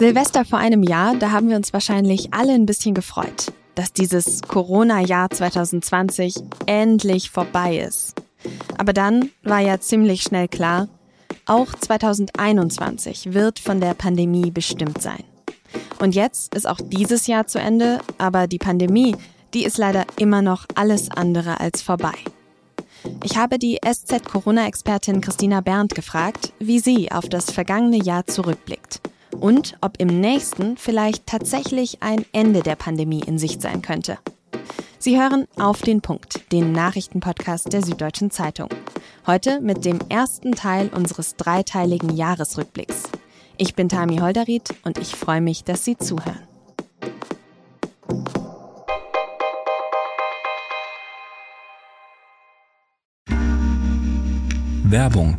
Silvester vor einem Jahr, da haben wir uns wahrscheinlich alle ein bisschen gefreut, dass dieses Corona-Jahr 2020 endlich vorbei ist. Aber dann war ja ziemlich schnell klar, auch 2021 wird von der Pandemie bestimmt sein. Und jetzt ist auch dieses Jahr zu Ende, aber die Pandemie, die ist leider immer noch alles andere als vorbei. Ich habe die SZ-Corona-Expertin Christina Berndt gefragt, wie sie auf das vergangene Jahr zurückblickt und ob im nächsten vielleicht tatsächlich ein Ende der Pandemie in Sicht sein könnte. Sie hören auf den Punkt, den Nachrichtenpodcast der Süddeutschen Zeitung. Heute mit dem ersten Teil unseres dreiteiligen Jahresrückblicks. Ich bin Tami Holderried und ich freue mich, dass Sie zuhören. Werbung.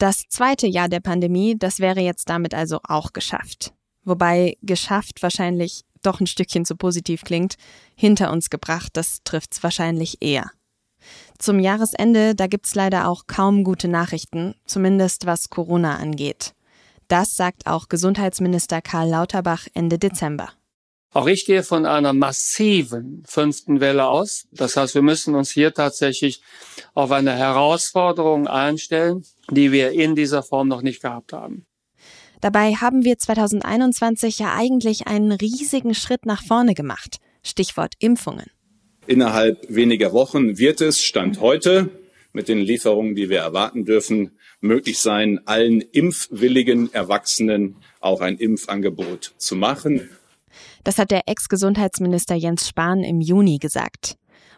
Das zweite Jahr der Pandemie, das wäre jetzt damit also auch geschafft. Wobei geschafft wahrscheinlich doch ein Stückchen zu positiv klingt. Hinter uns gebracht, das trifft's wahrscheinlich eher. Zum Jahresende, da gibt's leider auch kaum gute Nachrichten, zumindest was Corona angeht. Das sagt auch Gesundheitsminister Karl Lauterbach Ende Dezember. Auch ich gehe von einer massiven fünften Welle aus. Das heißt, wir müssen uns hier tatsächlich auf eine Herausforderung einstellen, die wir in dieser Form noch nicht gehabt haben. Dabei haben wir 2021 ja eigentlich einen riesigen Schritt nach vorne gemacht. Stichwort Impfungen. Innerhalb weniger Wochen wird es, Stand heute, mit den Lieferungen, die wir erwarten dürfen, möglich sein, allen impfwilligen Erwachsenen auch ein Impfangebot zu machen. Das hat der Ex-Gesundheitsminister Jens Spahn im Juni gesagt.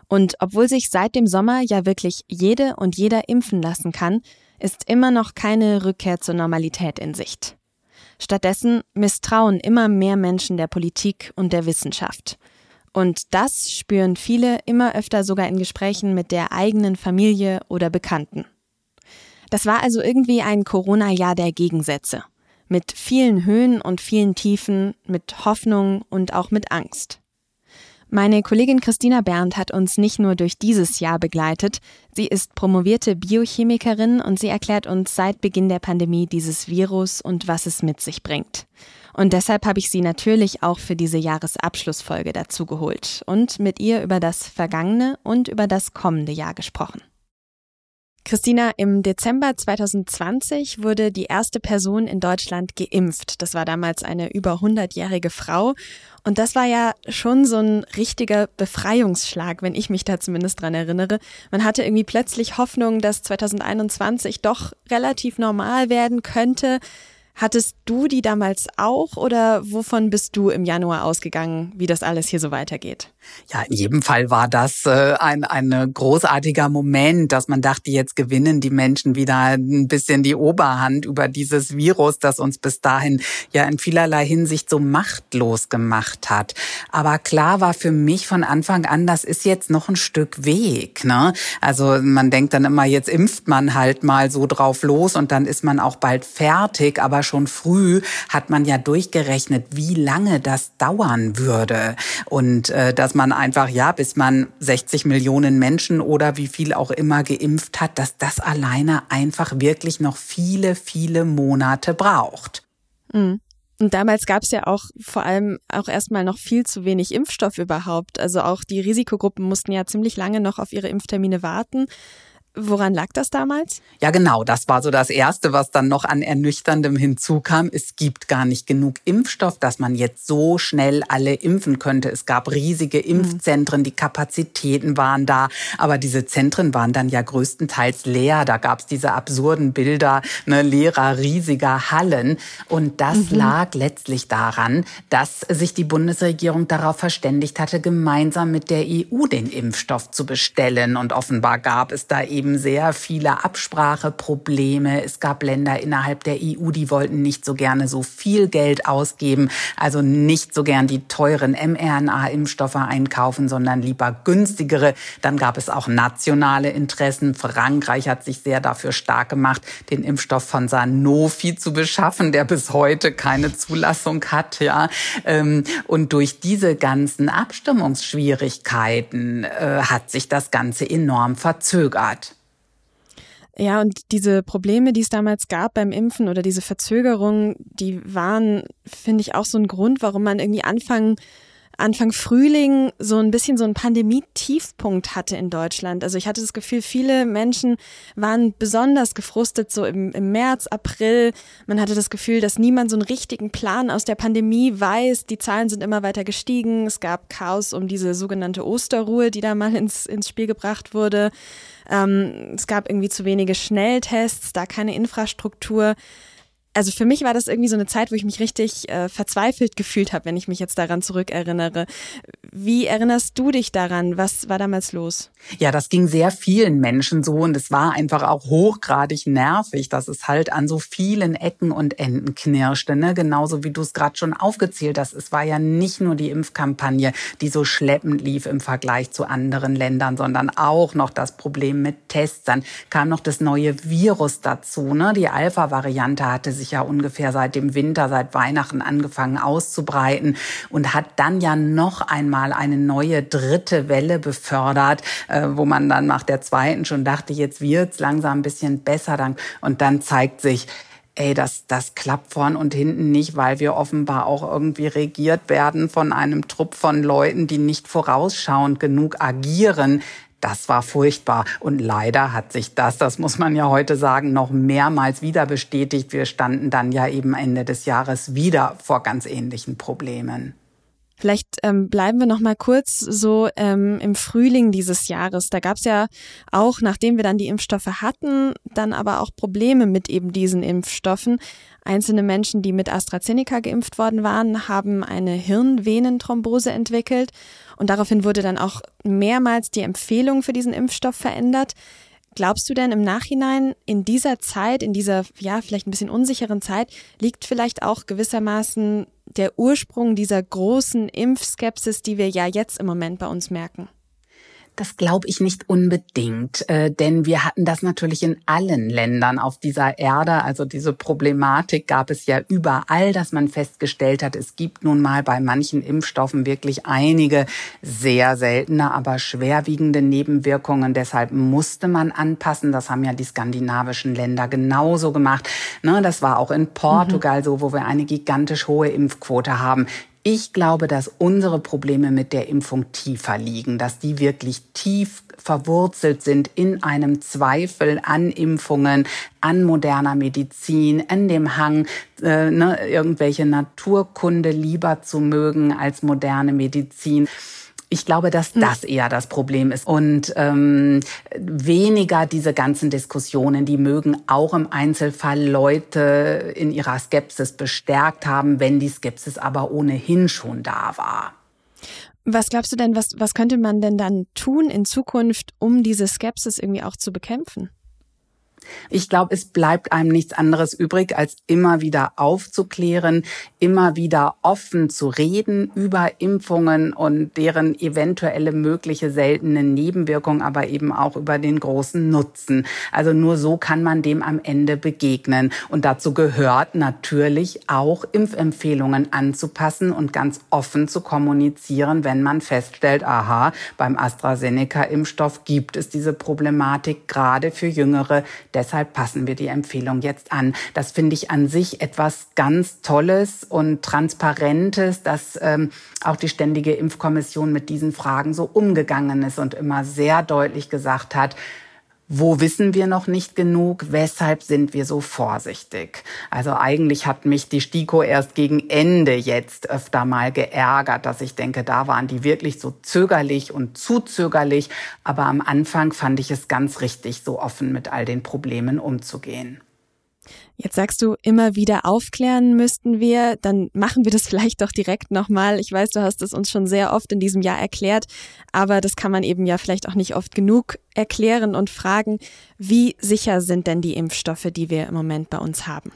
Und obwohl sich seit dem Sommer ja wirklich jede und jeder impfen lassen kann, ist immer noch keine Rückkehr zur Normalität in Sicht. Stattdessen misstrauen immer mehr Menschen der Politik und der Wissenschaft. Und das spüren viele immer öfter sogar in Gesprächen mit der eigenen Familie oder Bekannten. Das war also irgendwie ein Corona-Jahr der Gegensätze mit vielen Höhen und vielen Tiefen, mit Hoffnung und auch mit Angst. Meine Kollegin Christina Berndt hat uns nicht nur durch dieses Jahr begleitet, sie ist promovierte Biochemikerin und sie erklärt uns seit Beginn der Pandemie dieses Virus und was es mit sich bringt. Und deshalb habe ich sie natürlich auch für diese Jahresabschlussfolge dazugeholt und mit ihr über das vergangene und über das kommende Jahr gesprochen. Christina, im Dezember 2020 wurde die erste Person in Deutschland geimpft. Das war damals eine über 100-jährige Frau. Und das war ja schon so ein richtiger Befreiungsschlag, wenn ich mich da zumindest dran erinnere. Man hatte irgendwie plötzlich Hoffnung, dass 2021 doch relativ normal werden könnte. Hattest du die damals auch oder wovon bist du im Januar ausgegangen, wie das alles hier so weitergeht? Ja, in jedem Fall war das äh, ein, ein großartiger Moment, dass man dachte, jetzt gewinnen die Menschen wieder ein bisschen die Oberhand über dieses Virus, das uns bis dahin ja in vielerlei Hinsicht so machtlos gemacht hat. Aber klar war für mich von Anfang an, das ist jetzt noch ein Stück Weg. Ne? Also man denkt dann immer, jetzt impft man halt mal so drauf los und dann ist man auch bald fertig. Aber schon früh hat man ja durchgerechnet, wie lange das dauern würde. Und äh, das dass man einfach, ja, bis man 60 Millionen Menschen oder wie viel auch immer geimpft hat, dass das alleine einfach wirklich noch viele, viele Monate braucht. Mhm. Und damals gab es ja auch vor allem auch erstmal noch viel zu wenig Impfstoff überhaupt. Also auch die Risikogruppen mussten ja ziemlich lange noch auf ihre Impftermine warten. Woran lag das damals? Ja, genau. Das war so das Erste, was dann noch an Ernüchterndem hinzukam. Es gibt gar nicht genug Impfstoff, dass man jetzt so schnell alle impfen könnte. Es gab riesige mhm. Impfzentren, die Kapazitäten waren da. Aber diese Zentren waren dann ja größtenteils leer. Da gab es diese absurden Bilder ne, leerer, riesiger Hallen. Und das mhm. lag letztlich daran, dass sich die Bundesregierung darauf verständigt hatte, gemeinsam mit der EU den Impfstoff zu bestellen. Und offenbar gab es da eben eben sehr viele Abspracheprobleme. Es gab Länder innerhalb der EU, die wollten nicht so gerne so viel Geld ausgeben, also nicht so gern die teuren mRNA-Impfstoffe einkaufen, sondern lieber günstigere. Dann gab es auch nationale Interessen. Frankreich hat sich sehr dafür stark gemacht, den Impfstoff von Sanofi zu beschaffen, der bis heute keine Zulassung hat. Ja, ähm, und durch diese ganzen Abstimmungsschwierigkeiten äh, hat sich das Ganze enorm verzögert. Ja, und diese Probleme, die es damals gab beim Impfen oder diese Verzögerungen, die waren, finde ich, auch so ein Grund, warum man irgendwie anfangen Anfang Frühling so ein bisschen so ein Pandemie-Tiefpunkt hatte in Deutschland. Also ich hatte das Gefühl, viele Menschen waren besonders gefrustet so im, im März, April. Man hatte das Gefühl, dass niemand so einen richtigen Plan aus der Pandemie weiß. Die Zahlen sind immer weiter gestiegen. Es gab Chaos um diese sogenannte Osterruhe, die da mal ins, ins Spiel gebracht wurde. Ähm, es gab irgendwie zu wenige Schnelltests, da keine Infrastruktur also für mich war das irgendwie so eine Zeit, wo ich mich richtig äh, verzweifelt gefühlt habe, wenn ich mich jetzt daran zurückerinnere. Wie erinnerst du dich daran? Was war damals los? Ja, das ging sehr vielen Menschen so und es war einfach auch hochgradig nervig, dass es halt an so vielen Ecken und Enden knirschte. Ne? Genauso wie du es gerade schon aufgezählt hast. Es war ja nicht nur die Impfkampagne, die so schleppend lief im Vergleich zu anderen Ländern, sondern auch noch das Problem mit Tests. Dann kam noch das neue Virus dazu. Ne? Die Alpha-Variante hatte sich ja ungefähr seit dem Winter, seit Weihnachten angefangen auszubreiten und hat dann ja noch einmal eine neue dritte Welle befördert, äh, wo man dann nach der zweiten schon dachte, jetzt wird's langsam ein bisschen besser. Dann, und dann zeigt sich, ey, das, das klappt vorn und hinten nicht, weil wir offenbar auch irgendwie regiert werden von einem Trupp von Leuten, die nicht vorausschauend genug agieren. Das war furchtbar. Und leider hat sich das, das muss man ja heute sagen, noch mehrmals wieder bestätigt. Wir standen dann ja eben Ende des Jahres wieder vor ganz ähnlichen Problemen. Vielleicht ähm, bleiben wir noch mal kurz so ähm, im Frühling dieses Jahres. Da gab es ja auch, nachdem wir dann die Impfstoffe hatten, dann aber auch Probleme mit eben diesen Impfstoffen. Einzelne Menschen, die mit AstraZeneca geimpft worden waren, haben eine Hirnvenenthrombose entwickelt und daraufhin wurde dann auch mehrmals die Empfehlung für diesen Impfstoff verändert. Glaubst du denn im Nachhinein in dieser Zeit, in dieser ja vielleicht ein bisschen unsicheren Zeit, liegt vielleicht auch gewissermaßen der Ursprung dieser großen Impfskepsis, die wir ja jetzt im Moment bei uns merken? Das glaube ich nicht unbedingt, äh, denn wir hatten das natürlich in allen Ländern auf dieser Erde. Also diese Problematik gab es ja überall, dass man festgestellt hat, es gibt nun mal bei manchen Impfstoffen wirklich einige sehr seltene, aber schwerwiegende Nebenwirkungen. Deshalb musste man anpassen. Das haben ja die skandinavischen Länder genauso gemacht. Ne, das war auch in Portugal mhm. so, wo wir eine gigantisch hohe Impfquote haben. Ich glaube, dass unsere Probleme mit der Impfung tiefer liegen, dass die wirklich tief verwurzelt sind in einem Zweifel an Impfungen, an moderner Medizin, an dem Hang, äh, ne, irgendwelche Naturkunde lieber zu mögen als moderne Medizin. Ich glaube, dass hm. das eher das Problem ist und ähm, weniger diese ganzen Diskussionen, die mögen auch im Einzelfall Leute in ihrer Skepsis bestärkt haben, wenn die Skepsis aber ohnehin schon da war. Was glaubst du denn, was, was könnte man denn dann tun in Zukunft, um diese Skepsis irgendwie auch zu bekämpfen? Ich glaube, es bleibt einem nichts anderes übrig, als immer wieder aufzuklären, immer wieder offen zu reden über Impfungen und deren eventuelle mögliche seltene Nebenwirkung, aber eben auch über den großen Nutzen. Also nur so kann man dem am Ende begegnen. Und dazu gehört natürlich auch Impfempfehlungen anzupassen und ganz offen zu kommunizieren, wenn man feststellt, aha, beim AstraZeneca-Impfstoff gibt es diese Problematik gerade für Jüngere Deshalb passen wir die Empfehlung jetzt an. Das finde ich an sich etwas ganz Tolles und Transparentes, dass ähm, auch die Ständige Impfkommission mit diesen Fragen so umgegangen ist und immer sehr deutlich gesagt hat, wo wissen wir noch nicht genug? Weshalb sind wir so vorsichtig? Also eigentlich hat mich die STIKO erst gegen Ende jetzt öfter mal geärgert, dass ich denke, da waren die wirklich so zögerlich und zu zögerlich. Aber am Anfang fand ich es ganz richtig, so offen mit all den Problemen umzugehen. Jetzt sagst du, immer wieder aufklären müssten wir, dann machen wir das vielleicht doch direkt nochmal. Ich weiß, du hast es uns schon sehr oft in diesem Jahr erklärt, aber das kann man eben ja vielleicht auch nicht oft genug erklären und fragen, wie sicher sind denn die Impfstoffe, die wir im Moment bei uns haben?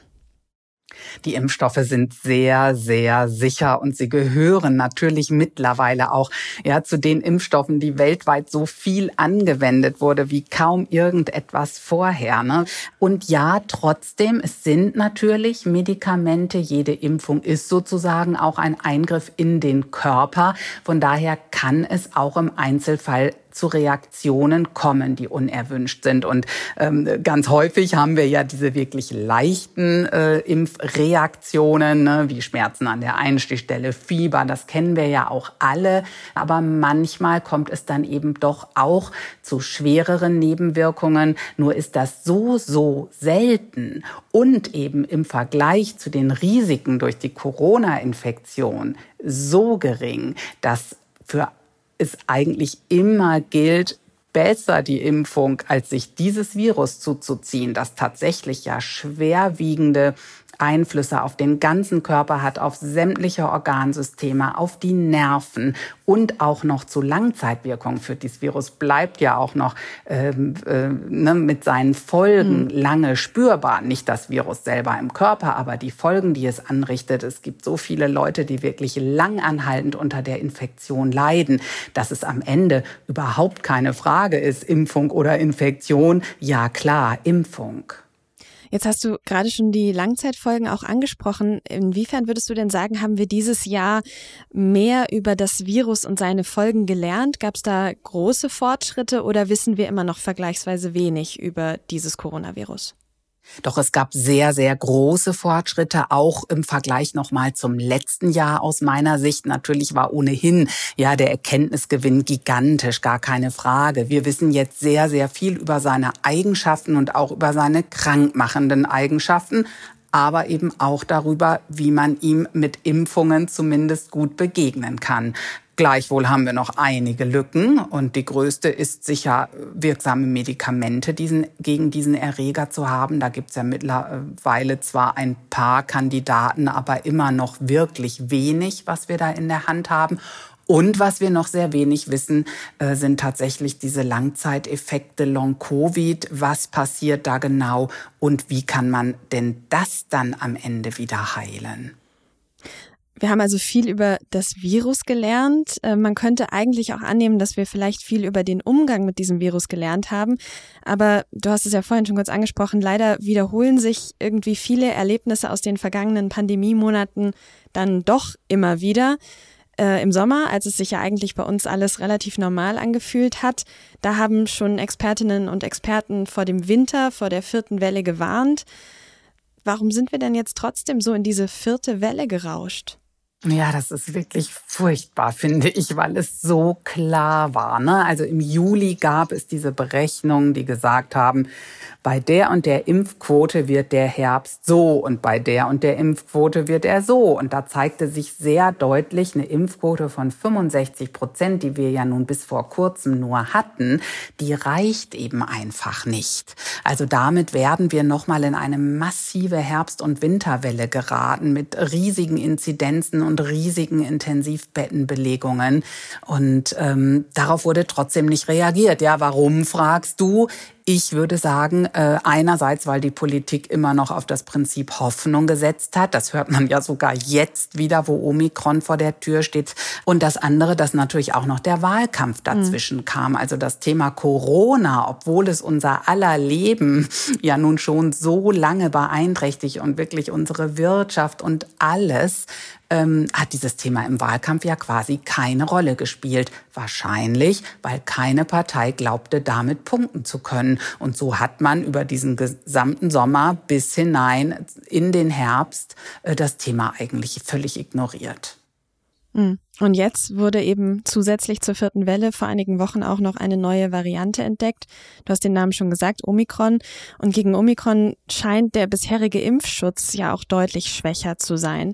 Die Impfstoffe sind sehr, sehr sicher und sie gehören natürlich mittlerweile auch ja, zu den Impfstoffen, die weltweit so viel angewendet wurde wie kaum irgendetwas vorher. Ne? Und ja, trotzdem, es sind natürlich Medikamente. Jede Impfung ist sozusagen auch ein Eingriff in den Körper. Von daher kann es auch im Einzelfall zu Reaktionen kommen, die unerwünscht sind. Und ähm, ganz häufig haben wir ja diese wirklich leichten äh, Impfreaktionen, ne, wie Schmerzen an der Einstichstelle, Fieber, das kennen wir ja auch alle. Aber manchmal kommt es dann eben doch auch zu schwereren Nebenwirkungen. Nur ist das so, so selten und eben im Vergleich zu den Risiken durch die Corona-Infektion so gering, dass für es eigentlich immer gilt, besser die Impfung, als sich dieses Virus zuzuziehen, das tatsächlich ja schwerwiegende Einflüsse auf den ganzen Körper hat, auf sämtliche Organsysteme, auf die Nerven und auch noch zu Langzeitwirkungen führt. Dieses Virus bleibt ja auch noch ähm, äh, ne, mit seinen Folgen mhm. lange spürbar. Nicht das Virus selber im Körper, aber die Folgen, die es anrichtet. Es gibt so viele Leute, die wirklich langanhaltend unter der Infektion leiden, dass es am Ende überhaupt keine Frage ist, Impfung oder Infektion. Ja klar, Impfung. Jetzt hast du gerade schon die Langzeitfolgen auch angesprochen. Inwiefern würdest du denn sagen, haben wir dieses Jahr mehr über das Virus und seine Folgen gelernt? Gab es da große Fortschritte oder wissen wir immer noch vergleichsweise wenig über dieses Coronavirus? Doch es gab sehr, sehr große Fortschritte, auch im Vergleich nochmal zum letzten Jahr aus meiner Sicht. Natürlich war ohnehin ja der Erkenntnisgewinn gigantisch, gar keine Frage. Wir wissen jetzt sehr, sehr viel über seine Eigenschaften und auch über seine krankmachenden Eigenschaften aber eben auch darüber, wie man ihm mit Impfungen zumindest gut begegnen kann. Gleichwohl haben wir noch einige Lücken und die größte ist sicher wirksame Medikamente diesen, gegen diesen Erreger zu haben. Da gibt es ja mittlerweile zwar ein paar Kandidaten, aber immer noch wirklich wenig, was wir da in der Hand haben. Und was wir noch sehr wenig wissen, äh, sind tatsächlich diese Langzeiteffekte Long-Covid. Was passiert da genau und wie kann man denn das dann am Ende wieder heilen? Wir haben also viel über das Virus gelernt. Äh, man könnte eigentlich auch annehmen, dass wir vielleicht viel über den Umgang mit diesem Virus gelernt haben. Aber du hast es ja vorhin schon kurz angesprochen, leider wiederholen sich irgendwie viele Erlebnisse aus den vergangenen Pandemiemonaten dann doch immer wieder. Äh, Im Sommer, als es sich ja eigentlich bei uns alles relativ normal angefühlt hat, da haben schon Expertinnen und Experten vor dem Winter, vor der vierten Welle gewarnt. Warum sind wir denn jetzt trotzdem so in diese vierte Welle gerauscht? Ja, das ist wirklich furchtbar, finde ich, weil es so klar war. Ne? Also im Juli gab es diese Berechnungen, die gesagt haben, bei der und der Impfquote wird der Herbst so und bei der und der Impfquote wird er so. Und da zeigte sich sehr deutlich eine Impfquote von 65 Prozent, die wir ja nun bis vor kurzem nur hatten, die reicht eben einfach nicht. Also damit werden wir nochmal in eine massive Herbst- und Winterwelle geraten mit riesigen Inzidenzen und riesigen Intensivbettenbelegungen. Und ähm, darauf wurde trotzdem nicht reagiert. Ja, warum fragst du? Ich würde sagen, äh, einerseits, weil die Politik immer noch auf das Prinzip Hoffnung gesetzt hat. Das hört man ja sogar jetzt wieder, wo Omikron vor der Tür steht. Und das andere, dass natürlich auch noch der Wahlkampf dazwischen mhm. kam. Also das Thema Corona, obwohl es unser aller Leben ja nun schon so lange beeinträchtigt und wirklich unsere Wirtschaft und alles, ähm, hat dieses Thema im Wahlkampf ja quasi keine Rolle gespielt. Wahrscheinlich, weil keine Partei glaubte, damit punkten zu können. Und so hat man über diesen gesamten Sommer bis hinein in den Herbst äh, das Thema eigentlich völlig ignoriert. Hm. Und jetzt wurde eben zusätzlich zur vierten Welle vor einigen Wochen auch noch eine neue Variante entdeckt. Du hast den Namen schon gesagt, Omikron. Und gegen Omikron scheint der bisherige Impfschutz ja auch deutlich schwächer zu sein.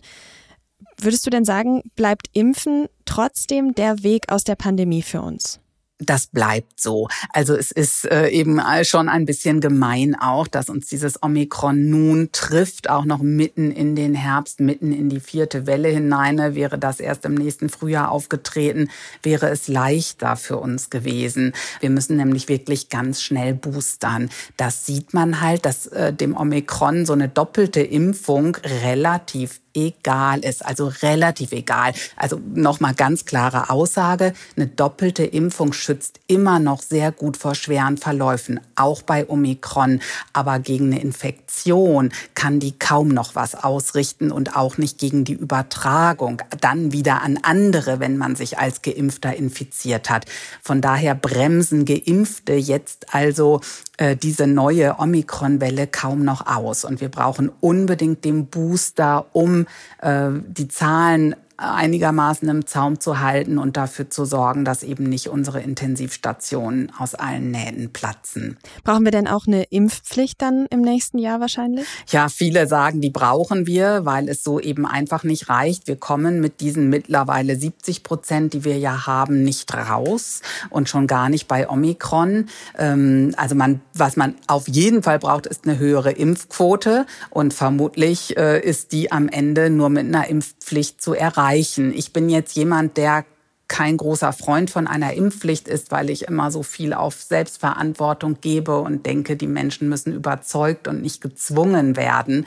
Würdest du denn sagen, bleibt Impfen trotzdem der Weg aus der Pandemie für uns? Das bleibt so. Also es ist äh, eben schon ein bisschen gemein auch, dass uns dieses Omikron nun trifft, auch noch mitten in den Herbst, mitten in die vierte Welle hinein. Wäre das erst im nächsten Frühjahr aufgetreten, wäre es leichter für uns gewesen. Wir müssen nämlich wirklich ganz schnell boostern. Das sieht man halt, dass äh, dem Omikron so eine doppelte Impfung relativ egal ist, also relativ egal. Also nochmal ganz klare Aussage, eine doppelte Impfung schützt immer noch sehr gut vor schweren Verläufen, auch bei Omikron. Aber gegen eine Infektion kann die kaum noch was ausrichten und auch nicht gegen die Übertragung, dann wieder an andere, wenn man sich als Geimpfter infiziert hat. Von daher bremsen Geimpfte jetzt also äh, diese neue Omikron-Welle kaum noch aus. Und wir brauchen unbedingt den Booster, um äh, die Zahlen einigermaßen im Zaum zu halten und dafür zu sorgen, dass eben nicht unsere Intensivstationen aus allen Nähten platzen. Brauchen wir denn auch eine Impfpflicht dann im nächsten Jahr wahrscheinlich? Ja, viele sagen, die brauchen wir, weil es so eben einfach nicht reicht. Wir kommen mit diesen mittlerweile 70 Prozent, die wir ja haben, nicht raus und schon gar nicht bei Omikron. Ähm, also man, was man auf jeden Fall braucht, ist eine höhere Impfquote und vermutlich äh, ist die am Ende nur mit einer Impfpflicht zu erreichen erreichen. Ich bin jetzt jemand, der kein großer Freund von einer Impfpflicht ist, weil ich immer so viel auf Selbstverantwortung gebe und denke, die Menschen müssen überzeugt und nicht gezwungen werden.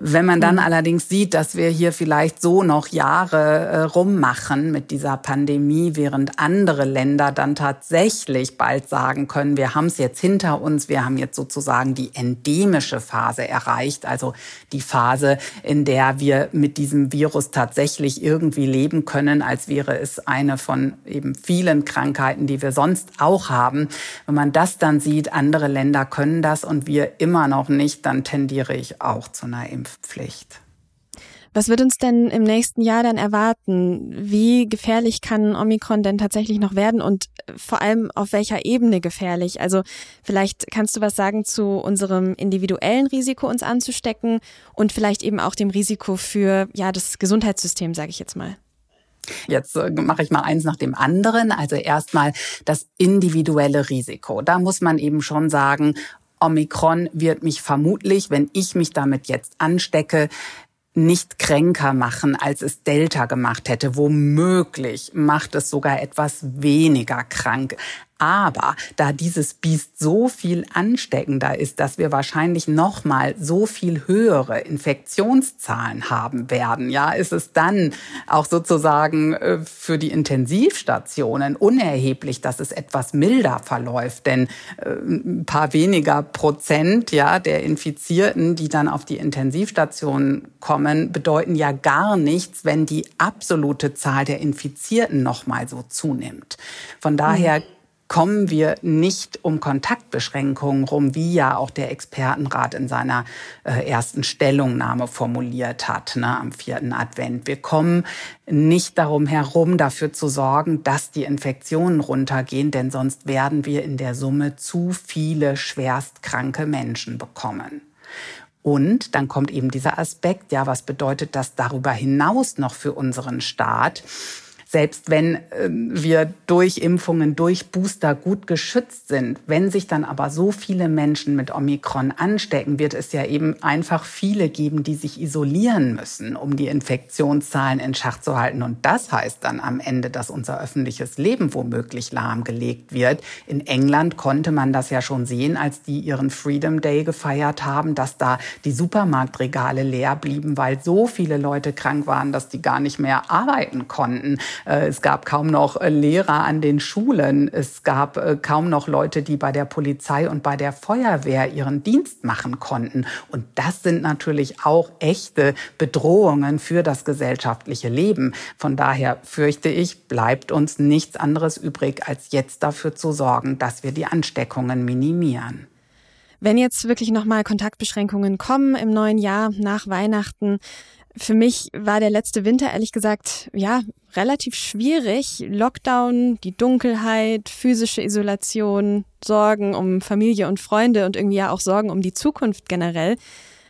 Wenn man dann mhm. allerdings sieht, dass wir hier vielleicht so noch Jahre äh, rummachen mit dieser Pandemie, während andere Länder dann tatsächlich bald sagen können, wir haben es jetzt hinter uns, wir haben jetzt sozusagen die endemische Phase erreicht, also die Phase, in der wir mit diesem Virus tatsächlich irgendwie leben können, als wäre es eine von eben vielen Krankheiten, die wir sonst auch haben. Wenn man das dann sieht, andere Länder können das und wir immer noch nicht, dann tendiere ich auch zu einer Impfung. Impfpflicht. Was wird uns denn im nächsten Jahr dann erwarten? Wie gefährlich kann Omikron denn tatsächlich noch werden und vor allem auf welcher Ebene gefährlich? Also vielleicht kannst du was sagen zu unserem individuellen Risiko, uns anzustecken und vielleicht eben auch dem Risiko für ja das Gesundheitssystem, sage ich jetzt mal. Jetzt äh, mache ich mal eins nach dem anderen. Also erstmal das individuelle Risiko. Da muss man eben schon sagen, Omikron wird mich vermutlich, wenn ich mich damit jetzt anstecke, nicht kränker machen, als es Delta gemacht hätte. Womöglich macht es sogar etwas weniger krank. Aber da dieses Biest so viel ansteckender ist, dass wir wahrscheinlich nochmal so viel höhere Infektionszahlen haben werden, ja, ist es dann auch sozusagen äh, für die Intensivstationen unerheblich, dass es etwas milder verläuft. Denn äh, ein paar weniger Prozent, ja, der Infizierten, die dann auf die Intensivstationen kommen, bedeuten ja gar nichts, wenn die absolute Zahl der Infizierten nochmal so zunimmt. Von daher mhm kommen wir nicht um Kontaktbeschränkungen rum, wie ja auch der Expertenrat in seiner äh, ersten Stellungnahme formuliert hat, ne, am vierten Advent. Wir kommen nicht darum herum, dafür zu sorgen, dass die Infektionen runtergehen, denn sonst werden wir in der Summe zu viele schwerstkranke Menschen bekommen. Und dann kommt eben dieser Aspekt, ja, was bedeutet das darüber hinaus noch für unseren Staat? Selbst wenn äh, wir durch Impfungen, durch Booster gut geschützt sind, wenn sich dann aber so viele Menschen mit Omikron anstecken, wird es ja eben einfach viele geben, die sich isolieren müssen, um die Infektionszahlen in Schach zu halten. Und das heißt dann am Ende, dass unser öffentliches Leben womöglich lahmgelegt wird. In England konnte man das ja schon sehen, als die ihren Freedom Day gefeiert haben, dass da die Supermarktregale leer blieben, weil so viele Leute krank waren, dass die gar nicht mehr arbeiten konnten. Äh, es gab kaum noch äh, Lehrer an den Schulen. Es gab äh, kaum noch Leute, die bei der Polizei und bei der Feuerwehr ihren Dienst machen konnten. Und das sind natürlich auch echte Bedrohungen für das gesellschaftliche Leben. Von daher fürchte ich, bleibt uns nichts anderes übrig, als jetzt dafür zu sorgen, dass wir die Ansteckungen minimieren. Wenn jetzt wirklich nochmal Kontaktbeschränkungen kommen im neuen Jahr nach Weihnachten, für mich war der letzte Winter ehrlich gesagt, ja, relativ schwierig. Lockdown, die Dunkelheit, physische Isolation, Sorgen um Familie und Freunde und irgendwie ja auch Sorgen um die Zukunft generell.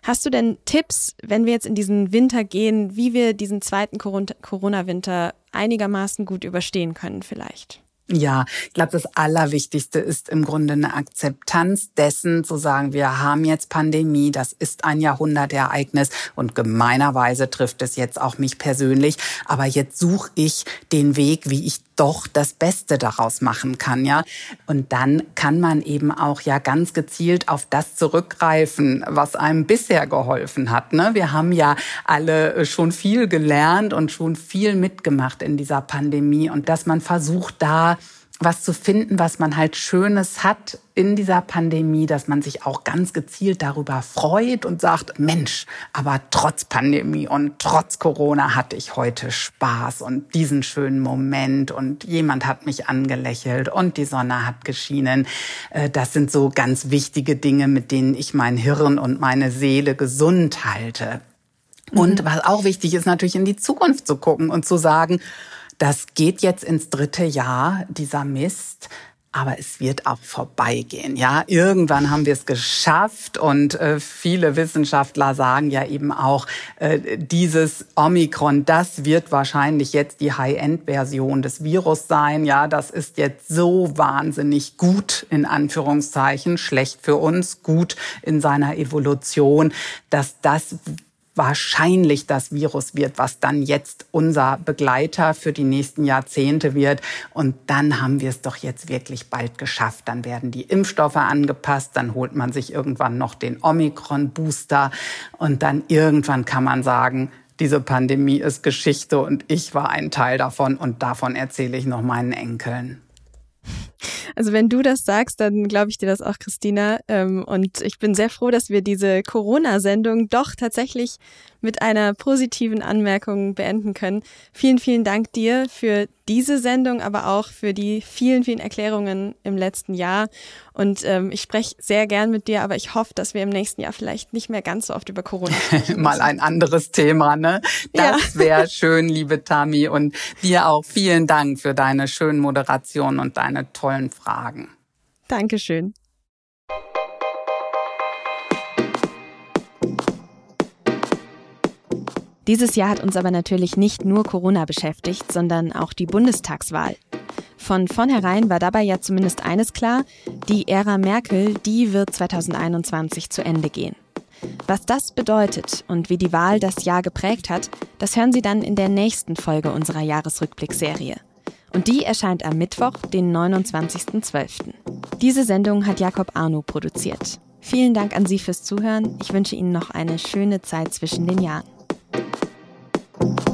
Hast du denn Tipps, wenn wir jetzt in diesen Winter gehen, wie wir diesen zweiten Corona-Winter einigermaßen gut überstehen können vielleicht? Ja, ich glaube, das Allerwichtigste ist im Grunde eine Akzeptanz dessen, zu sagen, wir haben jetzt Pandemie, das ist ein Jahrhundertereignis und gemeinerweise trifft es jetzt auch mich persönlich. Aber jetzt suche ich den Weg, wie ich doch das Beste daraus machen kann, ja. Und dann kann man eben auch ja ganz gezielt auf das zurückgreifen, was einem bisher geholfen hat. Ne? Wir haben ja alle schon viel gelernt und schon viel mitgemacht in dieser Pandemie und dass man versucht, da was zu finden, was man halt Schönes hat in dieser Pandemie, dass man sich auch ganz gezielt darüber freut und sagt, Mensch, aber trotz Pandemie und trotz Corona hatte ich heute Spaß und diesen schönen Moment und jemand hat mich angelächelt und die Sonne hat geschienen. Äh, das sind so ganz wichtige Dinge, mit denen ich mein Hirn und meine Seele gesund halte. Und mhm. was auch wichtig ist, natürlich in die Zukunft zu gucken und zu sagen, das geht jetzt ins dritte Jahr, dieser Mist. Aber es wird auch vorbeigehen. Ja, irgendwann haben wir es geschafft und äh, viele Wissenschaftler sagen ja eben auch, äh, dieses Omikron, das wird wahrscheinlich jetzt die High-End-Version des Virus sein. Ja, das ist jetzt so wahnsinnig gut in Anführungszeichen, schlecht für uns, gut in seiner Evolution, dass das wahrscheinlich das Virus wird, was dann jetzt unser Begleiter für die nächsten Jahrzehnte wird. Und dann haben wir es doch jetzt wirklich bald geschafft. Dann werden die Impfstoffe angepasst, dann holt man sich irgendwann noch den Omikron-Booster und dann irgendwann kann man sagen, diese Pandemie ist Geschichte und ich war ein Teil davon und davon erzähle ich noch meinen Enkeln. Also wenn du das sagst, dann glaube ich dir das auch, Christina. Ähm, und ich bin sehr froh, dass wir diese Corona-Sendung doch tatsächlich mit einer positiven Anmerkung beenden können. Vielen, vielen Dank dir für diese Sendung, aber auch für die vielen, vielen Erklärungen im letzten Jahr. Und ähm, ich spreche sehr gern mit dir, aber ich hoffe, dass wir im nächsten Jahr vielleicht nicht mehr ganz so oft über Corona sprechen. Mal ein anderes Thema, ne? Das ja. wäre schön, liebe Tami. Und dir auch vielen Dank für deine schönen Moderationen und deine tollen Fragen. Dankeschön. Dieses Jahr hat uns aber natürlich nicht nur Corona beschäftigt, sondern auch die Bundestagswahl. Von vornherein war dabei ja zumindest eines klar, die Ära Merkel, die wird 2021 zu Ende gehen. Was das bedeutet und wie die Wahl das Jahr geprägt hat, das hören Sie dann in der nächsten Folge unserer Jahresrückblickserie. Und die erscheint am Mittwoch, den 29.12. Diese Sendung hat Jakob Arno produziert. Vielen Dank an Sie fürs Zuhören. Ich wünsche Ihnen noch eine schöne Zeit zwischen den Jahren. Thank you.